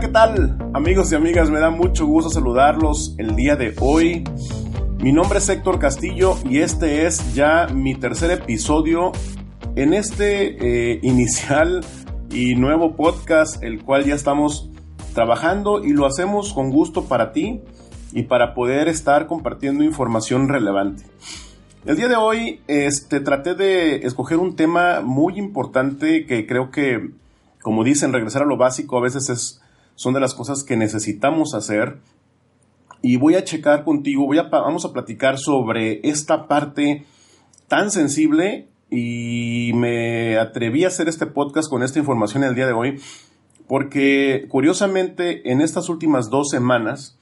¿qué tal? Amigos y amigas, me da mucho gusto saludarlos el día de hoy. Mi nombre es Héctor Castillo y este es ya mi tercer episodio en este eh, inicial y nuevo podcast, el cual ya estamos trabajando y lo hacemos con gusto para ti y para poder estar compartiendo información relevante. El día de hoy este, traté de escoger un tema muy importante que creo que, como dicen, regresar a lo básico a veces es, son de las cosas que necesitamos hacer. Y voy a checar contigo, voy a, vamos a platicar sobre esta parte tan sensible y me atreví a hacer este podcast con esta información el día de hoy porque curiosamente en estas últimas dos semanas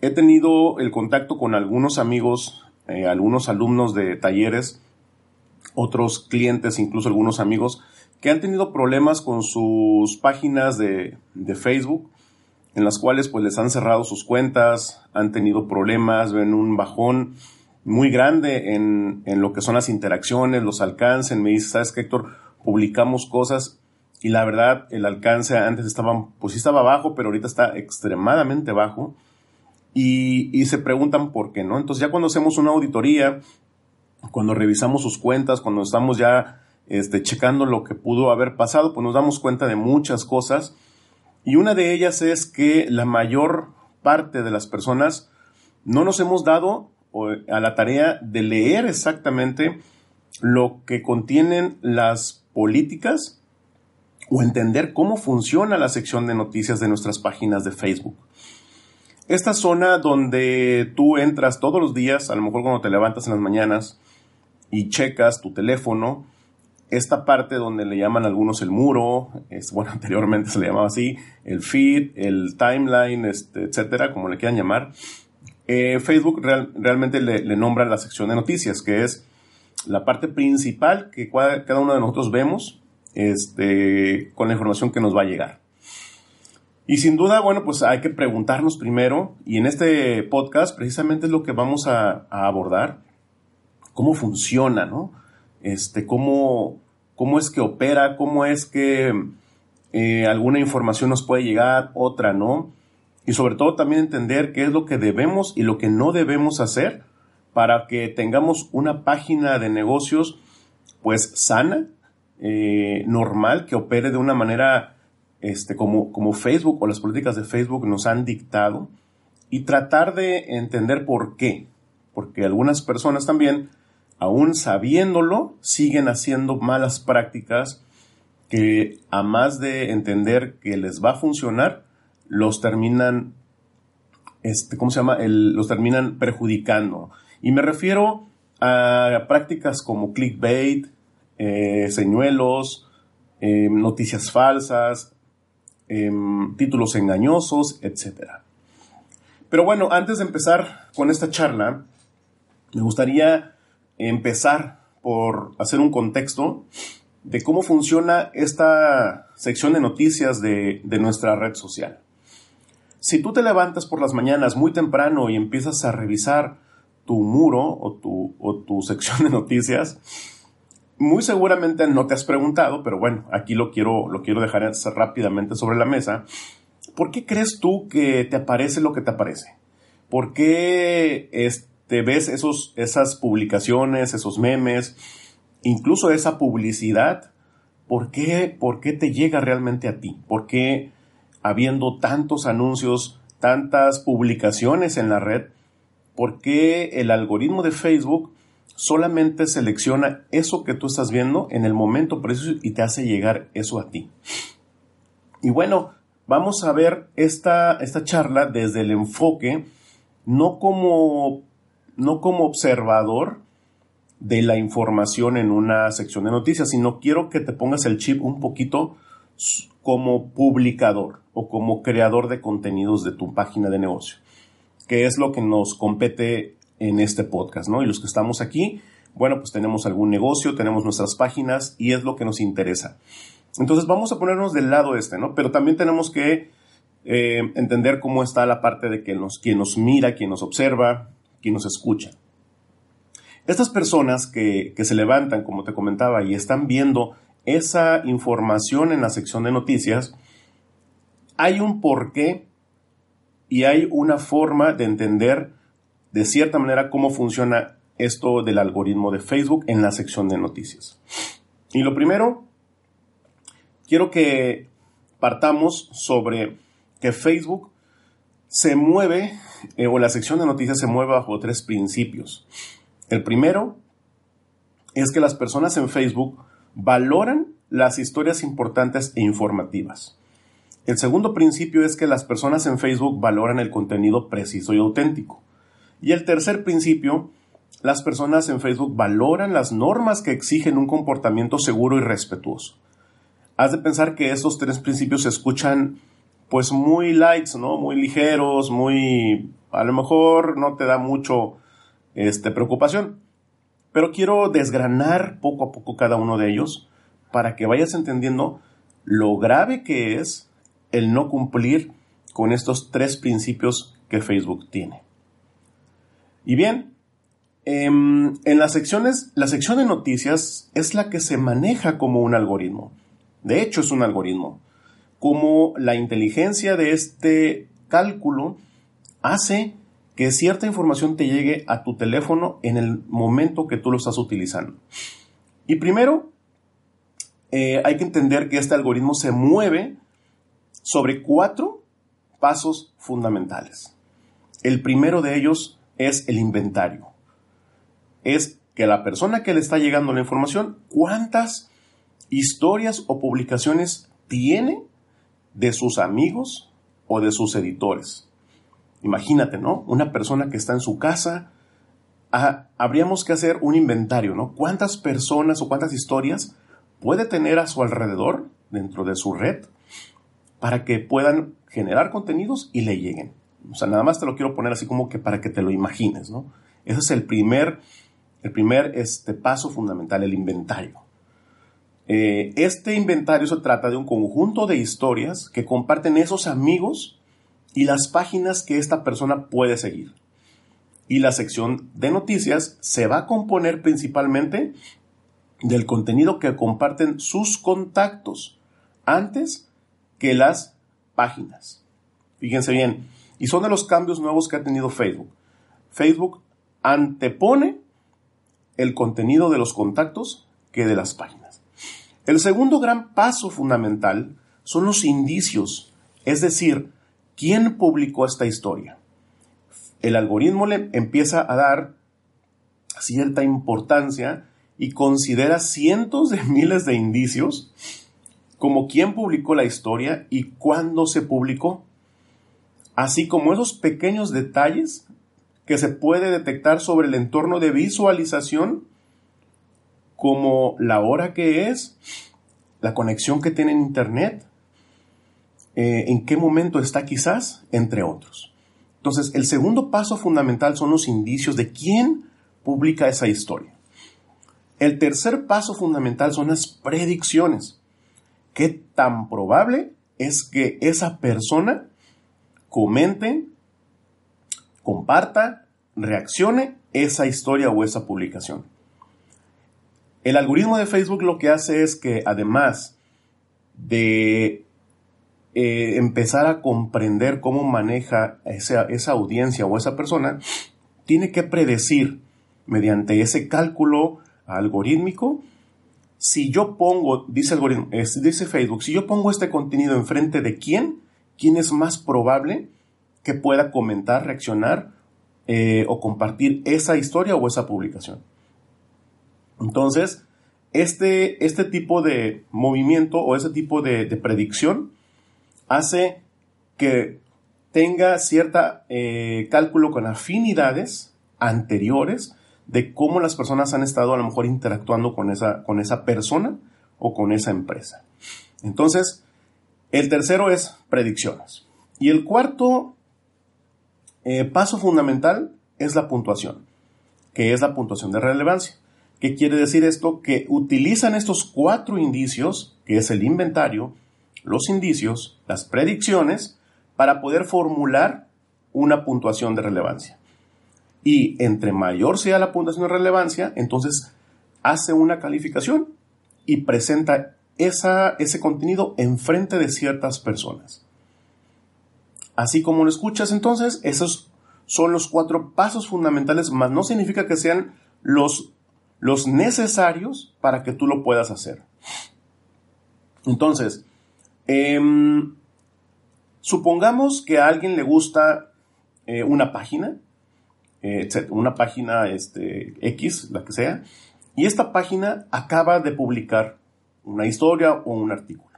he tenido el contacto con algunos amigos eh, algunos alumnos de talleres, otros clientes, incluso algunos amigos, que han tenido problemas con sus páginas de, Facebook, en las cuales pues les han cerrado sus cuentas, han tenido problemas, ven un bajón muy grande en, en lo que son las interacciones, los alcances. Me dice, ¿sabes qué, Héctor? Publicamos cosas y la verdad el alcance antes estaba, pues sí estaba bajo, pero ahorita está extremadamente bajo y, se preguntan por qué, ¿no? Entonces ya cuando hacemos una auditoría, cuando revisamos sus cuentas, cuando estamos ya este, checando lo que pudo haber pasado, pues nos damos cuenta de muchas cosas. Y una de ellas es que la mayor parte de las personas no nos hemos dado a la tarea de leer exactamente lo que contienen las políticas o entender cómo funciona la sección de noticias de nuestras páginas de Facebook. Esta zona donde tú entras todos los días, a lo mejor cuando te levantas en las mañanas y checas tu teléfono, esta parte donde le llaman algunos el muro, es, bueno, anteriormente se le llamaba así, el feed, el timeline, este, etcétera, como le quieran llamar, eh, Facebook realmente le, le, nombra la sección de noticias, que es la parte principal que cada uno de nosotros vemos este, con la información que nos va a llegar. Y sin duda, bueno, pues hay que preguntarnos primero, y en este podcast precisamente es lo que vamos a, abordar, cómo funciona, ¿no? Este, cómo, cómo es que opera, cómo es que eh, alguna información nos puede llegar, otra no. Y sobre todo también entender qué es lo que debemos y lo que no debemos hacer para que tengamos una página de negocios pues sana, eh, normal, que opere de una manera este, como, como Facebook o las políticas de Facebook nos han dictado y tratar de entender por qué. Porque algunas personas también, aún sabiéndolo, siguen haciendo malas prácticas que a más de entender que les va a funcionar, los terminan, este, ¿cómo se llama? los terminan perjudicando. Y me refiero a prácticas como clickbait, eh, señuelos, eh, noticias falsas, Em, títulos engañosos, etc. Pero bueno, antes de empezar con esta charla, me gustaría empezar por hacer un contexto de cómo funciona esta sección de noticias de, nuestra red social. Si tú te levantas por las mañanas muy temprano y empiezas a revisar tu muro o tu, o tu sección de noticias, muy seguramente no te has preguntado, pero bueno, aquí lo quiero, lo quiero dejar rápidamente sobre la mesa. ¿Por qué crees tú que te aparece lo que te aparece? ¿Por qué este, ves esos, esas publicaciones, esos memes, incluso esa publicidad? ¿Por qué, ¿Por qué te llega realmente a ti? ¿Por qué habiendo tantos anuncios, tantas publicaciones en la red, por qué el algoritmo de Facebook solamente selecciona eso que tú estás viendo en el momento preciso y te hace llegar eso a ti. Y bueno, vamos a ver esta, esta charla desde el enfoque, no como, no como observador de la información en una sección de noticias, sino quiero que te pongas el chip un poquito como publicador o como creador de contenidos de tu página de negocio, que es lo que nos compete en este podcast, ¿no? Y los que estamos aquí, bueno, pues tenemos algún negocio, tenemos nuestras páginas y es lo que nos interesa. Entonces vamos a ponernos del lado este, ¿no? Pero también tenemos que eh, entender cómo está la parte de que nos, quien nos mira, quien nos observa, quien nos escucha. Estas personas que, que se levantan, como te comentaba, y están viendo esa información en la sección de noticias, hay un porqué y hay una forma de entender de cierta manera cómo funciona esto del algoritmo de Facebook en la sección de noticias. Y lo primero, quiero que partamos sobre que Facebook se mueve, eh, o la sección de noticias se mueve bajo tres principios. El primero es que las personas en Facebook valoran las historias importantes e informativas. El segundo principio es que las personas en Facebook valoran el contenido preciso y auténtico. Y el tercer principio, las personas en Facebook valoran las normas que exigen un comportamiento seguro y respetuoso. Has de pensar que estos tres principios se escuchan pues muy lights, ¿no? Muy ligeros, muy a lo mejor no te da mucho este preocupación. Pero quiero desgranar poco a poco cada uno de ellos para que vayas entendiendo lo grave que es el no cumplir con estos tres principios que Facebook tiene. Y bien, em, en las secciones, la sección de noticias es la que se maneja como un algoritmo. De hecho, es un algoritmo cómo la inteligencia de este cálculo hace que cierta información te llegue a tu teléfono en el momento que tú lo estás utilizando. Y primero, eh, hay que entender que este algoritmo se mueve sobre cuatro pasos fundamentales. El primero de ellos es el inventario. Es que la persona que le está llegando la información, cuántas historias o publicaciones tiene de sus amigos o de sus editores. Imagínate, ¿no? Una persona que está en su casa, ah, habríamos que hacer un inventario, ¿no? ¿Cuántas personas o cuántas historias puede tener a su alrededor dentro de su red para que puedan generar contenidos y le lleguen? O sea, nada más te lo quiero poner así como que para que te lo imagines, ¿no? Ese es el primer, el primer este, paso fundamental, el inventario. Eh, este inventario se trata de un conjunto de historias que comparten esos amigos y las páginas que esta persona puede seguir. Y la sección de noticias se va a componer principalmente del contenido que comparten sus contactos antes que las páginas. Fíjense bien, y son de los cambios nuevos que ha tenido Facebook. Facebook antepone el contenido de los contactos que de las páginas. El segundo gran paso fundamental son los indicios, es decir, quién publicó esta historia. El algoritmo le empieza a dar cierta importancia y considera cientos de miles de indicios como quién publicó la historia y cuándo se publicó, así como esos pequeños detalles que se puede detectar sobre el entorno de visualización como la hora que es, la conexión que tiene en Internet, eh, en qué momento está quizás, entre otros. Entonces, el segundo paso fundamental son los indicios de quién publica esa historia. El tercer paso fundamental son las predicciones. ¿Qué tan probable es que esa persona comente, comparta, reaccione esa historia o esa publicación? El algoritmo de Facebook lo que hace es que además de eh, empezar a comprender cómo maneja esa, esa audiencia o esa persona, tiene que predecir mediante ese cálculo algorítmico si yo pongo, dice, algoritmo, dice Facebook, si yo pongo este contenido enfrente de quién, quién es más probable que pueda comentar, reaccionar eh, o compartir esa historia o esa publicación. Entonces, este, este tipo de movimiento o ese tipo de, predicción hace que tenga cierta eh, cálculo con afinidades anteriores de cómo las personas han estado a lo mejor interactuando con esa, con esa persona o con esa empresa. Entonces, el tercero es predicciones. Y el cuarto eh, paso fundamental es la puntuación, que es la puntuación de relevancia. ¿Qué quiere decir esto? Que utilizan estos cuatro indicios, que es el inventario, los indicios, las predicciones, para poder formular una puntuación de relevancia. Y entre mayor sea la puntuación de relevancia, entonces hace una calificación y presenta esa, ese contenido enfrente de ciertas personas. Así como lo escuchas, entonces, esos son los cuatro pasos fundamentales, más no significa que sean los, los necesarios para que tú lo puedas hacer. Entonces, em, supongamos que a alguien le gusta eh, una página, eh, una página este, X, la que sea, y esta página acaba de publicar una historia o un artículo.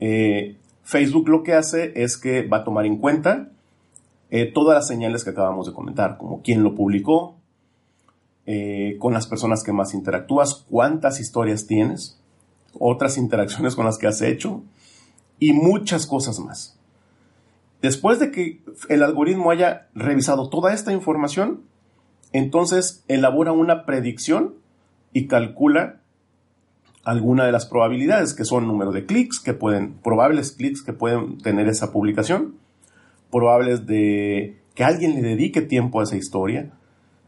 Eh, Facebook lo que hace es que va a tomar en cuenta todas las señales que acabamos de comentar, como quién lo publicó, con las personas que más interactúas, cuántas historias tienes, otras interacciones con las que has hecho y muchas cosas más. Después de que el algoritmo haya revisado toda esta información, entonces elabora una predicción y calcula alguna de las probabilidades, que son número de clics que pueden, probables clics que pueden tener esa publicación, probables de que alguien le dedique tiempo a esa historia,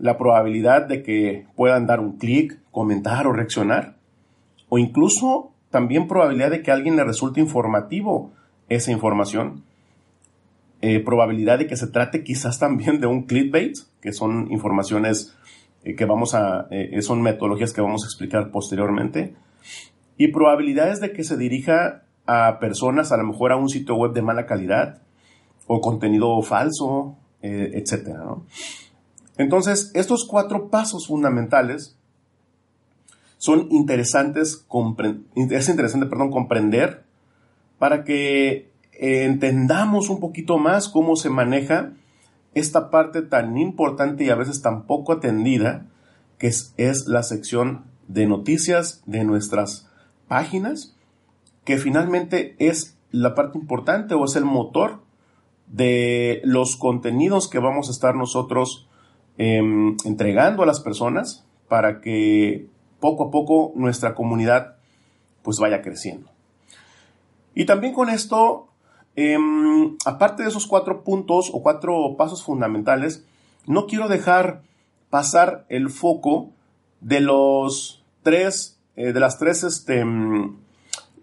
la probabilidad de que puedan dar un clic, comentar o reaccionar, o incluso también probabilidad de que a alguien le resulte informativo esa información, eh, probabilidad de que se trate quizás también de un clickbait, que son informaciones eh, que vamos a, eh, son metodologías que vamos a explicar posteriormente, y probabilidades de que se dirija a personas, a lo mejor a un sitio web de mala calidad, o contenido falso, etc. Entonces, estos cuatro pasos fundamentales son interesantes, es interesante perdón, comprender para que entendamos un poquito más cómo se maneja esta parte tan importante y a veces tan poco atendida, que es, es la sección de noticias de nuestras páginas, que finalmente es la parte importante o es el motor de los contenidos que vamos a estar nosotros em, entregando a las personas para que poco a poco nuestra comunidad pues vaya creciendo. Y también con esto, em, aparte de esos cuatro puntos o cuatro pasos fundamentales, no quiero dejar pasar el foco de los tres, eh, de las tres este, em,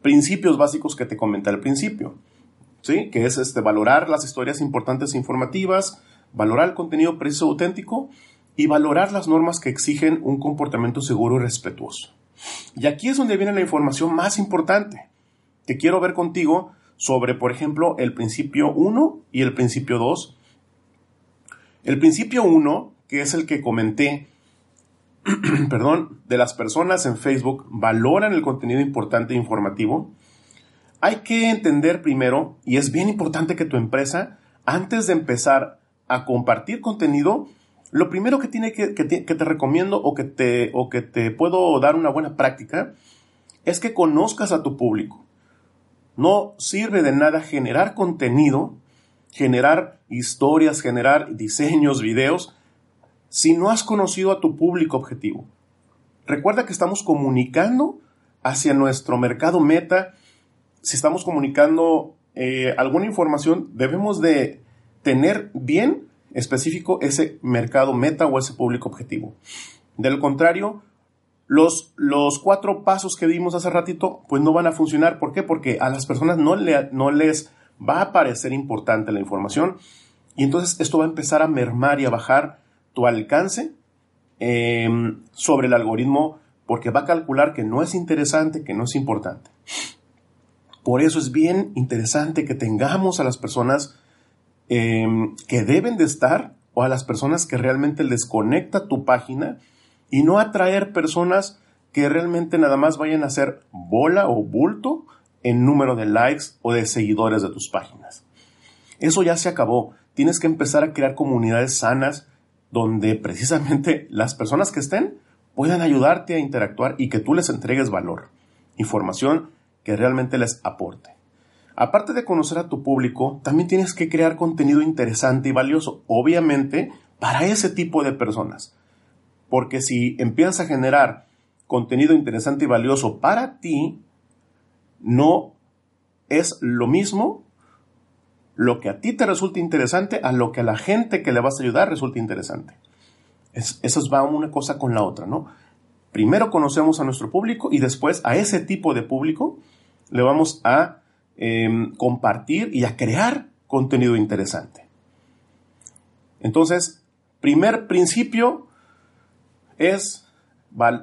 principios básicos que te comenté al principio. ¿Sí? Que es este, valorar las historias importantes e informativas, valorar el contenido preciso auténtico y valorar las normas que exigen un comportamiento seguro y respetuoso. Y aquí es donde viene la información más importante que quiero ver contigo sobre, por ejemplo, el principio 1 y el principio 2. El principio 1, que es el que comenté, perdón, de las personas en Facebook valoran el contenido importante e informativo, hay que entender primero, y es bien importante que tu empresa, antes de empezar a compartir contenido, lo primero que, tiene que, te recomiendo o que te, o que te puedo dar una buena práctica es que conozcas a tu público. No sirve de nada generar contenido, generar historias, generar diseños, videos, si no has conocido a tu público objetivo. Recuerda que estamos comunicando hacia nuestro mercado meta. Si estamos comunicando eh, alguna información, debemos de tener bien específico ese mercado meta o ese público objetivo. Del contrario, los, los cuatro pasos que vimos hace ratito, pues no van a funcionar. ¿Por qué? Porque a las personas no, le, no les va a parecer importante la información y entonces esto va a empezar a mermar y a bajar tu alcance em, sobre el algoritmo porque va a calcular que no es interesante, que no es importante. Por eso es bien interesante que tengamos a las personas Em, que deben de estar o a las personas que realmente les conecta tu página y no atraer personas que realmente nada más vayan a hacer bola o bulto en número de likes o de seguidores de tus páginas. Eso ya se acabó. Tienes que empezar a crear comunidades sanas donde precisamente las personas que estén puedan ayudarte a interactuar y que tú les entregues valor, información que realmente les aporte. Aparte de conocer a tu público, también tienes que crear contenido interesante y valioso, obviamente, para ese tipo de personas. Porque si empiezas a generar contenido interesante y valioso para ti, no es lo mismo lo que a ti te resulta interesante a lo que a la gente que le vas a ayudar resulta interesante. eso va una cosa con la otra, ¿no? Primero conocemos a nuestro público y después a ese tipo de público le vamos a Em, compartir y a crear contenido interesante. Entonces, primer principio es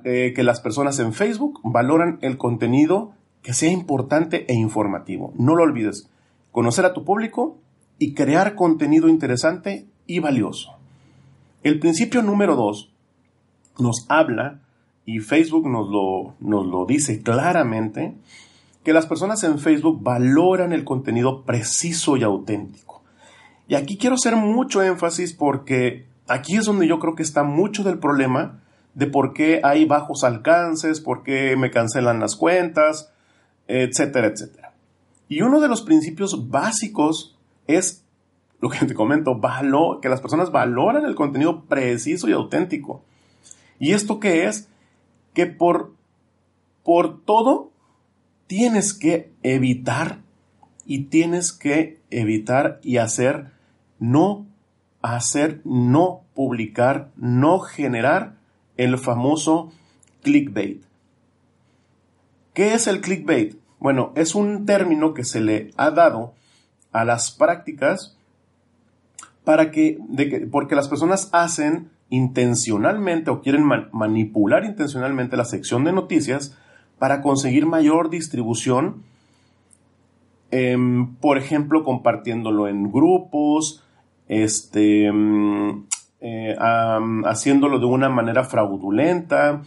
eh, que las personas en Facebook valoran el contenido que sea importante e informativo. No lo olvides, conocer a tu público y crear contenido interesante y valioso. El principio número dos nos habla, y Facebook nos lo, nos lo dice claramente, que las personas en Facebook valoran el contenido preciso y auténtico. Y aquí quiero hacer mucho énfasis porque aquí es donde yo creo que está mucho del problema de por qué hay bajos alcances, por qué me cancelan las cuentas, etcétera, etcétera. Y uno de los principios básicos es lo que te comento, que las personas valoran el contenido preciso y auténtico. ¿Y esto qué es? Que por, por todo tienes que evitar y tienes que evitar y hacer no hacer, no publicar, no generar el famoso clickbait. ¿Qué es el clickbait? Bueno, es un término que se le ha dado a las prácticas para que, porque las personas hacen intencionalmente o quieren manipular intencionalmente la sección de noticias para conseguir mayor distribución, em, por ejemplo, compartiéndolo en grupos, este, mm, eh, haciéndolo de una manera fraudulenta,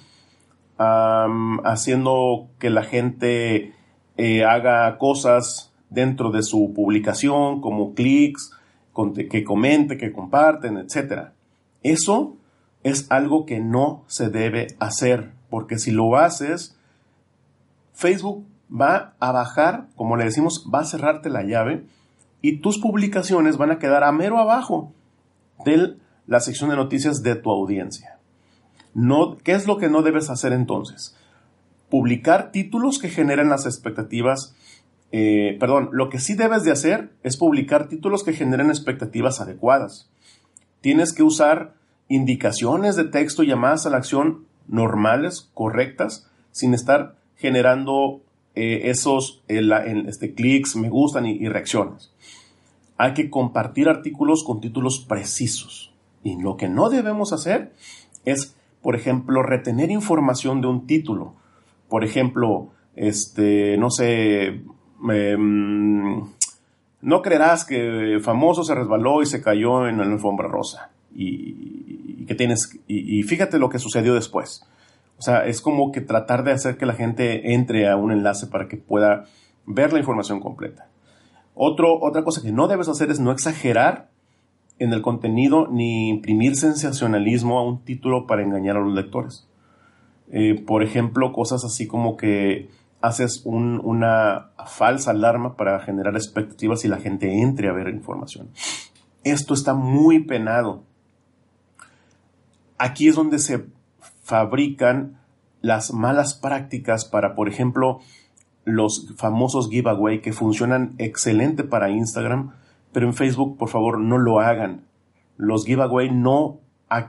haciendo que la gente eh, haga cosas dentro de su publicación como clics, que comente, que comparten, etc. Eso es algo que no se debe hacer, porque si lo haces, Facebook va a bajar, como le decimos, va a cerrarte la llave y tus publicaciones van a quedar a mero abajo de la sección de noticias de tu audiencia. No, ¿Qué es lo que no debes hacer entonces? Publicar títulos que generen las expectativas eh, perdón, lo que sí debes de hacer es publicar títulos que generen expectativas adecuadas. Tienes que usar indicaciones de texto llamadas a la acción normales, correctas, sin estar generando eh, esos este, clics, me gustan y, y reacciones. Hay que compartir artículos con títulos precisos. Y lo que no debemos hacer es, por ejemplo, retener información de un título. Por ejemplo, este, no sé, Em, no creerás que famoso se resbaló y se cayó en la alfombra rosa. Y, que tienes. Y, fíjate lo que sucedió después. O sea, es como que tratar de hacer que la gente entre a un enlace para que pueda ver la información completa. Otro, otra cosa que no debes hacer es no exagerar en el contenido ni imprimir sensacionalismo a un título para engañar a los lectores. Eh, por ejemplo, cosas así como que haces una falsa alarma para generar expectativas y la gente entre a ver información. Esto está muy penado. Aquí es donde se fabrican las malas prácticas para, por ejemplo, los famosos giveaway que funcionan excelente para Instagram, pero en Facebook, por favor, no lo hagan. Los giveaway no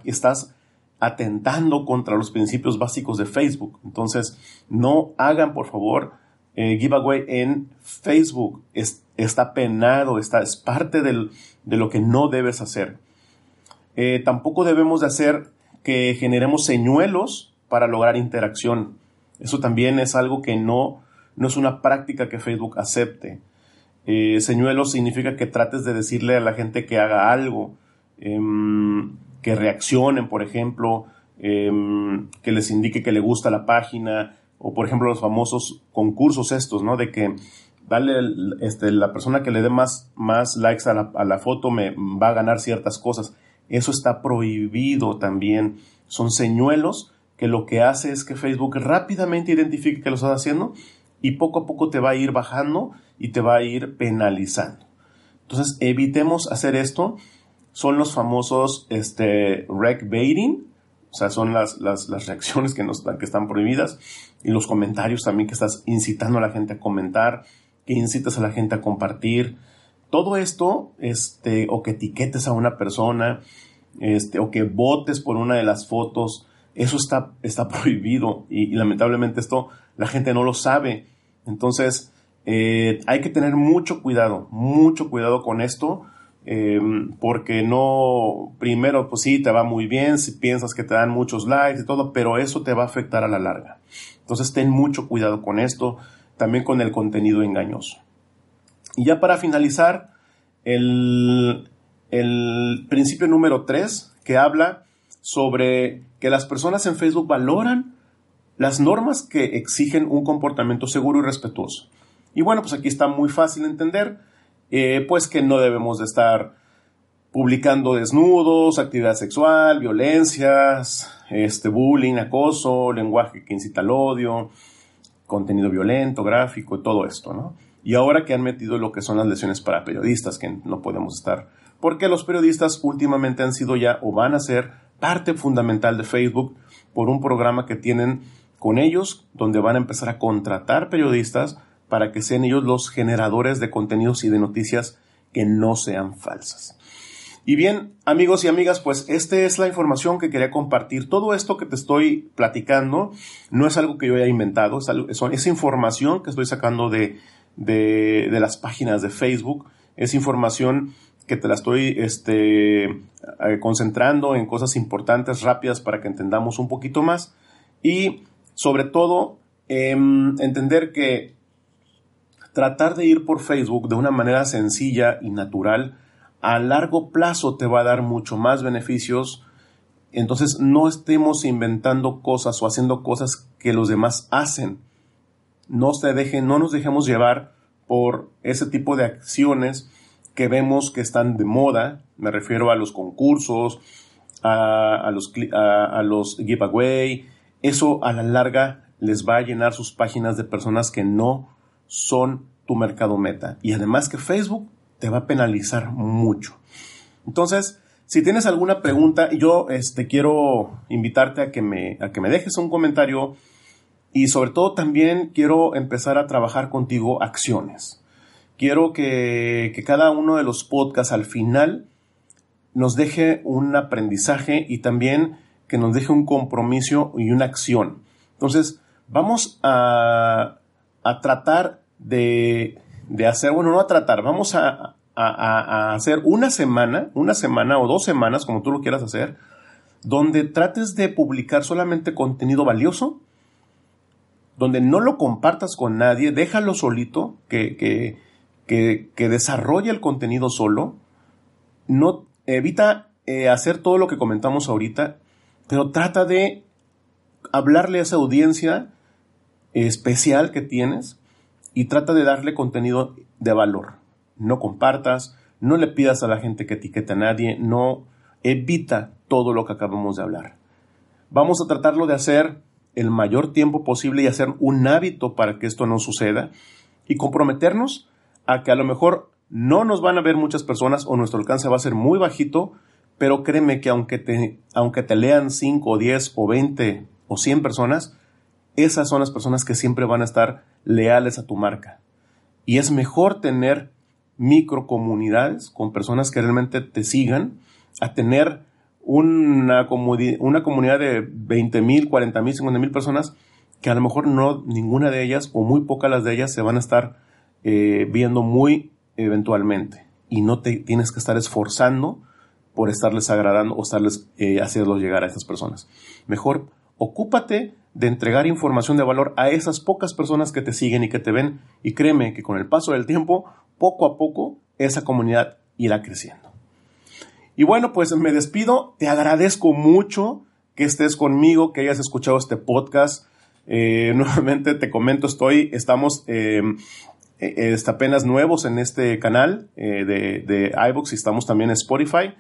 estás atentando contra los principios básicos de Facebook. Entonces, no hagan, por favor, eh, giveaway en Facebook. está penado, está, es parte de lo que no debes hacer. Eh, tampoco debemos de hacer que generemos señuelos para lograr interacción. Eso también es algo que no, no es una práctica que Facebook acepte. Eh, señuelos significa que trates de decirle a la gente que haga algo. Em, que reaccionen, por ejemplo, em, que les indique que le gusta la página, o por ejemplo los famosos concursos estos, ¿no? De que dale, este, la persona que le dé más, más likes a la, a la foto me va a ganar ciertas cosas. Eso está prohibido también. Son señuelos que lo que hace es que Facebook rápidamente identifique que lo estás haciendo y poco a poco te va a ir bajando y te va a ir penalizando. Entonces evitemos hacer esto son los famosos este, rec baiting, o sea, son las, las, reacciones que, nos, que están prohibidas y los comentarios también que estás incitando a la gente a comentar, que incitas a la gente a compartir. Todo esto, este, o que etiquetes a una persona, este, o que votes por una de las fotos, eso está, está prohibido y, lamentablemente esto la gente no lo sabe. Entonces, eh, hay que tener mucho cuidado, mucho cuidado con esto, em, porque no, primero, pues sí, te va muy bien si piensas que te dan muchos likes y todo, pero eso te va a afectar a la larga. Entonces, ten mucho cuidado con esto, también con el contenido engañoso. Y ya para finalizar, el, el principio número 3, que habla sobre que las personas en Facebook valoran las normas que exigen un comportamiento seguro y respetuoso. Y bueno, pues aquí está muy fácil entender, eh, pues que no debemos de estar publicando desnudos, actividad sexual, violencias, este, bullying, acoso, lenguaje que incita al odio, contenido violento, gráfico todo esto, ¿no? Y ahora que han metido lo que son las lesiones para periodistas, que no podemos estar, porque los periodistas últimamente han sido ya o van a ser parte fundamental de Facebook por un programa que tienen con ellos, donde van a empezar a contratar periodistas para que sean ellos los generadores de contenidos y de noticias que no sean falsas. Y bien, amigos y amigas, pues esta es la información que quería compartir. Todo esto que te estoy platicando no es algo que yo haya inventado, es, información que estoy sacando de, de, las páginas de Facebook, es información que te la estoy este, eh, concentrando en cosas importantes, rápidas, para que entendamos un poquito más. Y sobre todo, em, entender que tratar de ir por Facebook de una manera sencilla y natural, a largo plazo te va a dar mucho más beneficios. Entonces no estemos inventando cosas o haciendo cosas que los demás hacen. No, se dejen, no nos dejemos llevar por ese tipo de acciones que vemos que están de moda. Me refiero a los concursos, a, los, a los giveaway. Eso a la larga les va a llenar sus páginas de personas que no son tu mercado meta. Y además que Facebook te va a penalizar mucho. Entonces, si tienes alguna pregunta, yo este, quiero invitarte a que, me, a que me dejes un comentario y sobre todo también quiero empezar a trabajar contigo acciones. Quiero que, que cada uno de los podcasts al final nos deje un aprendizaje y también que nos deje un compromiso y una acción. Entonces, vamos a, a tratar de, hacer, bueno, no a tratar, vamos a, hacer una semana, una semana o dos semanas, como tú lo quieras hacer, donde trates de publicar solamente contenido valioso, donde no lo compartas con nadie, déjalo solito, que, que, que, desarrolle el contenido solo, no, evita eh, hacer todo lo que comentamos ahorita, pero trata de hablarle a esa audiencia especial que tienes y trata de darle contenido de valor. No compartas, no le pidas a la gente que etiquete a nadie, no evita todo lo que acabamos de hablar. Vamos a tratarlo de hacer el mayor tiempo posible y hacer un hábito para que esto no suceda y comprometernos a que a lo mejor no nos van a ver muchas personas o nuestro alcance va a ser muy bajito, pero créeme que aunque te, aunque te lean 5 o 10 o 20 o 100 personas, esas son las personas que siempre van a estar leales a tu marca. Y es mejor tener microcomunidades con personas que realmente te sigan a tener una, una comunidad de 20 mil, 40 mil, 50 mil personas que a lo mejor no ninguna de ellas o muy pocas las de ellas se van a estar eh, viendo muy eventualmente y no te tienes que estar esforzando por estarles agradando o estarles eh, llegar a estas personas. Mejor ocúpate de entregar información de valor a esas pocas personas que te siguen y que te ven y créeme que con el paso del tiempo, poco a poco, esa comunidad irá creciendo. Y bueno, pues me despido, te agradezco mucho que estés conmigo, que hayas escuchado este podcast. Eh, nuevamente te comento, estoy, estamos eh, eh, apenas nuevos en este canal de, de iVoox y estamos también en Spotify.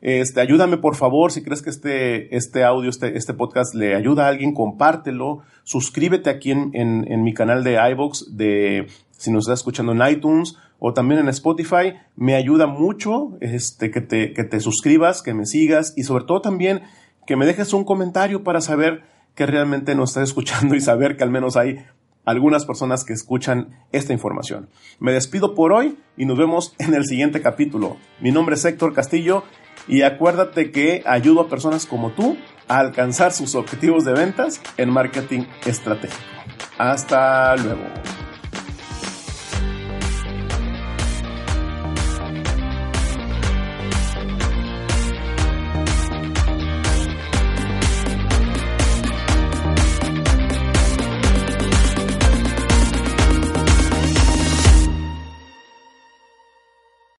Este, ayúdame por favor, si crees que este, este audio, este, este podcast le ayuda a alguien, compártelo, suscríbete aquí en, en, mi canal de iVoox, de, si nos estás escuchando en iTunes o también en Spotify, me ayuda mucho este, que, te, que te suscribas, que me sigas y sobre todo también que me dejes un comentario para saber que realmente nos estás escuchando y saber que al menos hay algunas personas que escuchan esta información. Me despido por hoy y nos vemos en el siguiente capítulo. Mi nombre es Héctor Castillo y acuérdate que ayudo a personas como tú a alcanzar sus objetivos de ventas en marketing estratégico. Hasta luego.